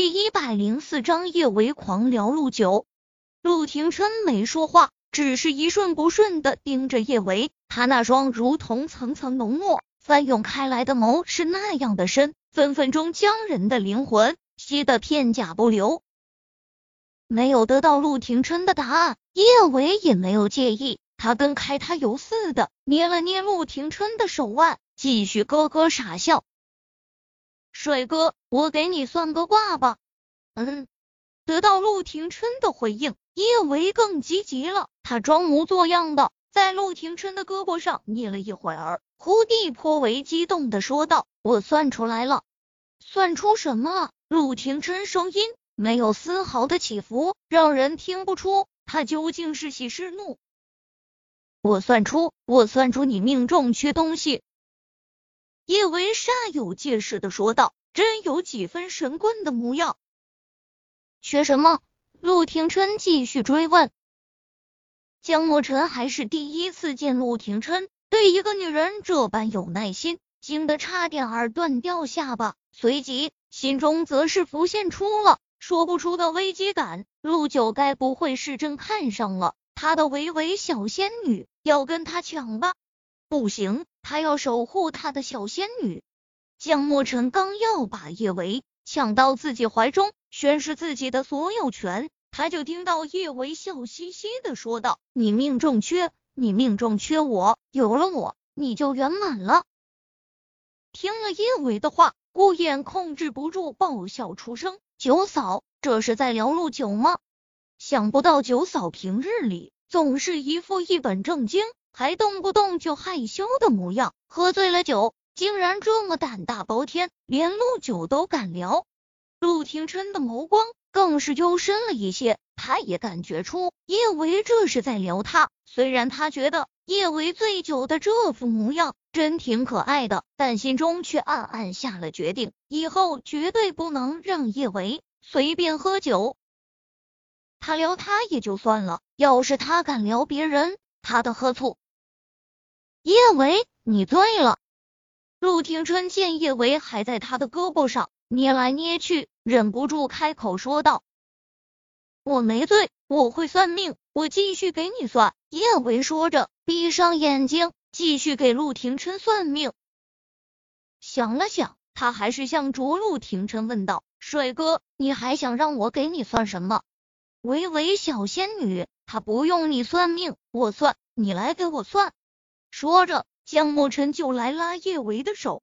第一百零四章叶维狂聊陆九。陆廷琛没说话，只是一瞬不瞬的盯着叶维。他那双如同层层浓墨翻涌开来的眸是那样的深，分分钟将人的灵魂吸得片甲不留。没有得到陆廷琛的答案，叶维也没有介意，他跟开他油似的捏了捏陆廷琛的手腕，继续咯咯傻笑。帅哥，我给你算个卦吧。嗯，得到陆廷琛的回应，叶维更积极了。他装模作样的在陆廷琛的胳膊上捏了一会儿，忽地颇为激动的说道：“我算出来了。”算出什么？陆廷琛声音没有丝毫的起伏，让人听不出他究竟是喜是怒。我算出，我算出你命中缺东西。叶维煞有介事的说道：“真有几分神棍的模样。”缺什么？陆廷琛继续追问。江墨尘还是第一次见陆廷琛对一个女人这般有耐心，惊得差点儿断掉下巴。随即心中则是浮现出了说不出的危机感。陆九该不会是真看上了他的维维小仙女，要跟他抢吧？不行。他要守护他的小仙女。江墨尘刚要把叶维抢到自己怀中，宣示自己的所有权，他就听到叶维笑嘻嘻的说道：“你命中缺，你命中缺我，有了我，你就圆满了。”听了叶维的话，顾燕控制不住爆笑出声：“九嫂，这是在聊陆九吗？想不到九嫂平日里总是一副一本正经。”还动不动就害羞的模样，喝醉了酒竟然这么胆大包天，连陆九都敢聊。陆廷琛的眸光更是幽深了一些，他也感觉出叶维这是在聊他。虽然他觉得叶维醉酒的这副模样真挺可爱的，但心中却暗暗下了决定，以后绝对不能让叶维随便喝酒。他聊他也就算了，要是他敢聊别人，他的喝醋。叶维，你醉了。陆廷琛见叶维还在他的胳膊上捏来捏去，忍不住开口说道：“我没醉，我会算命，我继续给你算。”叶维说着，闭上眼睛，继续给陆廷琛算命。想了想，他还是向着陆廷琛问道：“帅哥，你还想让我给你算什么？”维维小仙女，她不用你算命，我算，你来给我算。说着，江墨尘就来拉叶维的手，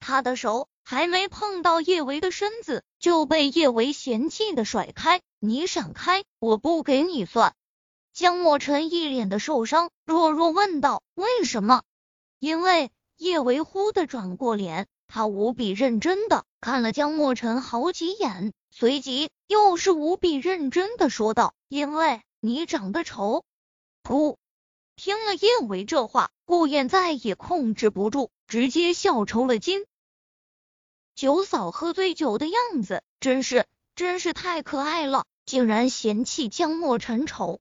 他的手还没碰到叶维的身子，就被叶维嫌弃的甩开。你闪开，我不给你算。江墨尘一脸的受伤，弱弱问道：“为什么？”因为叶维忽的转过脸，他无比认真的看了江墨尘好几眼，随即又是无比认真的说道：“因为你长得丑。”噗。听了叶维这话，顾燕再也控制不住，直接笑抽了筋。九嫂喝醉酒的样子，真是真是太可爱了，竟然嫌弃江墨尘丑。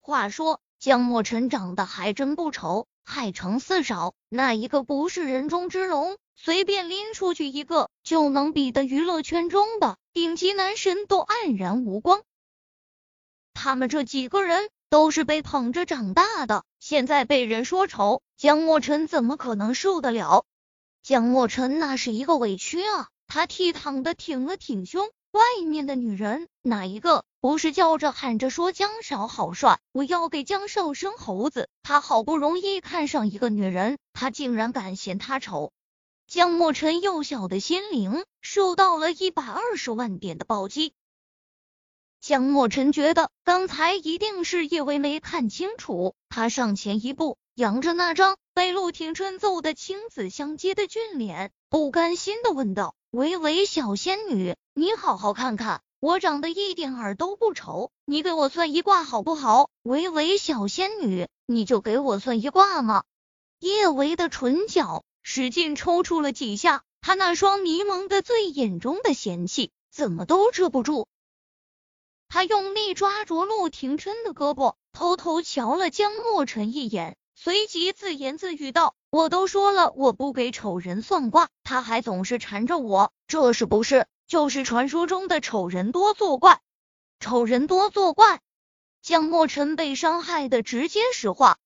话说江墨尘长得还真不丑，海城四少那一个不是人中之龙，随便拎出去一个就能比得娱乐圈中的顶级男神都黯然无光。他们这几个人。都是被捧着长大的，现在被人说丑，江墨尘怎么可能受得了？江墨尘那是一个委屈啊！他倜傥的挺了挺胸，外面的女人哪一个不是叫着喊着说江少好帅，我要给江少生猴子？他好不容易看上一个女人，他竟然敢嫌她丑？江墨尘幼小的心灵受到了一百二十万点的暴击。江墨尘觉得刚才一定是叶维没看清楚，他上前一步，扬着那张被陆廷琛揍得青紫相接的俊脸，不甘心的问道：“维维小仙女，你好好看看，我长得一点儿都不丑，你给我算一卦好不好？维维小仙女，你就给我算一卦嘛。”叶维的唇角使劲抽搐了几下，他那双迷蒙的醉眼中的嫌弃怎么都遮不住。他用力抓住陆廷琛的胳膊，偷偷瞧了江墨尘一眼，随即自言自语道：“我都说了，我不给丑人算卦，他还总是缠着我，这是不是就是传说中的丑人多作怪。丑人多作怪，江墨尘被伤害的直接石化。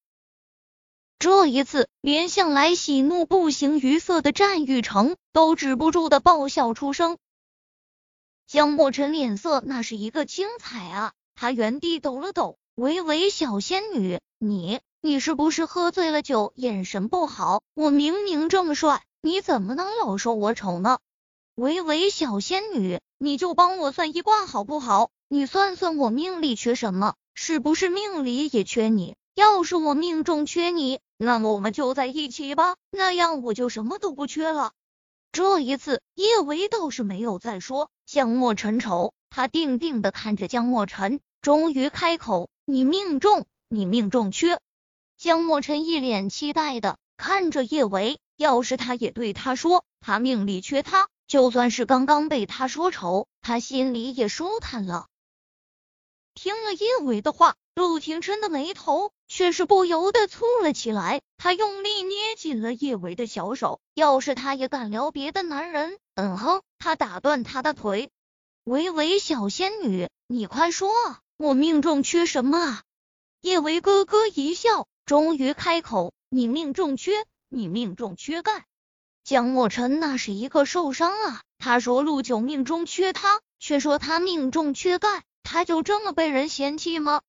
这一次，连向来喜怒不形于色的战玉成都止不住的爆笑出声。江墨尘脸色那是一个精彩啊！他原地抖了抖，微微小仙女，你你是不是喝醉了酒，眼神不好？我明明这么帅，你怎么能老说我丑呢？微微小仙女，你就帮我算一卦好不好？你算算我命里缺什么？是不是命里也缺你？要是我命中缺你，那么我们就在一起吧，那样我就什么都不缺了。这一次，叶维倒是没有再说江莫尘丑，他定定的看着江莫尘，终于开口：“你命中，你命中缺。”江莫尘一脸期待的看着叶维，要是他也对他说他命里缺他，就算是刚刚被他说丑，他心里也舒坦了。听了叶伟的话，陆廷琛的眉头却是不由得蹙了起来。他用力捏紧了叶维的小手。要是他也敢撩别的男人，嗯哼，他打断他的腿。维维小仙女，你快说啊，我命中缺什么啊？叶维咯咯一笑，终于开口：你命中缺，你命中缺钙。江墨尘那是一个受伤啊。他说陆九命中缺他，却说他命中缺钙。他就这么被人嫌弃吗？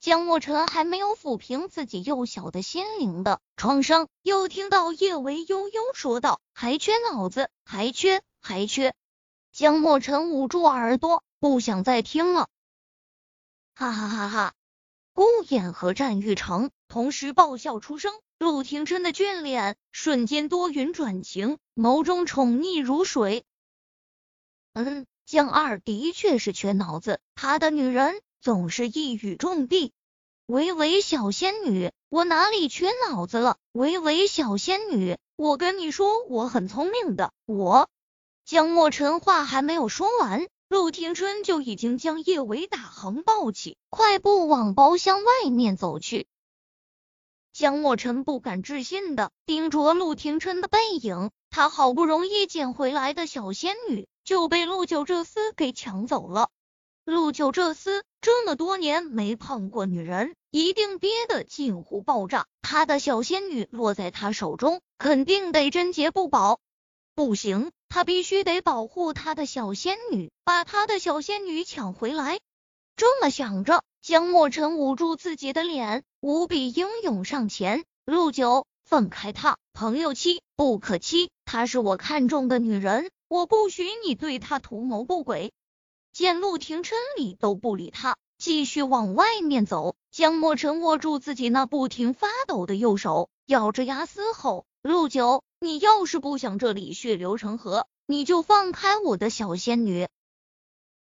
江墨尘还没有抚平自己幼小的心灵的创伤，又听到叶维悠悠说道：“还缺脑子，还缺，还缺。”江墨尘捂住耳朵，不想再听了。哈哈哈哈！顾衍和战玉成同时爆笑出声，陆廷琛的俊脸瞬间多云转晴，眸中宠溺如水。嗯。江二的确是缺脑子，他的女人总是一语中的。喂喂小仙女，我哪里缺脑子了？喂喂小仙女，我跟你说，我很聪明的。我江墨尘话还没有说完，陆廷琛就已经将叶维打横抱起，快步往包厢外面走去。江墨尘不敢置信的盯着陆廷琛的背影，他好不容易捡回来的小仙女。就被陆九这厮给抢走了。陆九这厮这么多年没碰过女人，一定憋得近乎爆炸。他的小仙女落在他手中，肯定得贞洁不保。不行，他必须得保护他的小仙女，把他的小仙女抢回来。这么想着，江墨尘捂住自己的脸，无比英勇上前。陆九，放开他，朋友妻不可欺，她是我看中的女人。我不许你对她图谋不轨！见陆廷琛理都不理他，继续往外面走。江墨尘握住自己那不停发抖的右手，咬着牙嘶吼：“陆九，你要是不想这里血流成河，你就放开我的小仙女！